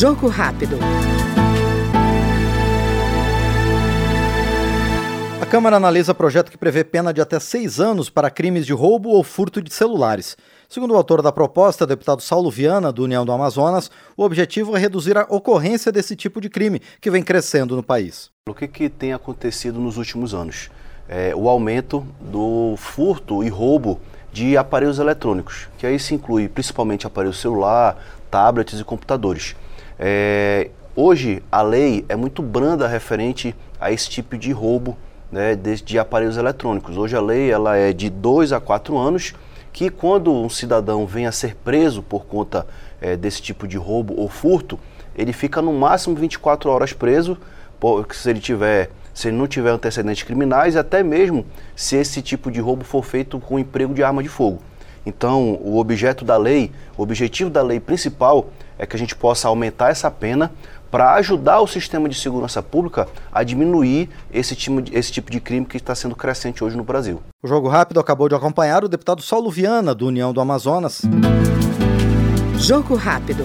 Jogo rápido. A Câmara analisa projeto que prevê pena de até seis anos para crimes de roubo ou furto de celulares. Segundo o autor da proposta, deputado Saulo Viana, do União do Amazonas, o objetivo é reduzir a ocorrência desse tipo de crime, que vem crescendo no país. O que, que tem acontecido nos últimos anos? É, o aumento do furto e roubo de aparelhos eletrônicos, que aí se inclui principalmente aparelho celular, tablets e computadores. É, hoje a lei é muito branda referente a esse tipo de roubo né, de, de, aparelhos eletrônicos. Hoje a lei ela é de 2 a 4 anos, que quando um cidadão vem a ser preso por conta é, desse tipo de roubo ou furto, ele fica no máximo 24 horas preso, se ele tiver se ele não tiver antecedentes criminais, e até mesmo se esse tipo de roubo for feito com emprego de arma de fogo. Então, o objeto da lei, o objetivo da lei principal é que a gente possa aumentar essa pena para ajudar o sistema de segurança pública a diminuir esse tipo, de, esse tipo de crime que está sendo crescente hoje no Brasil. O Jogo Rápido acabou de acompanhar o deputado Saulo Viana, do União do Amazonas. Jogo Rápido.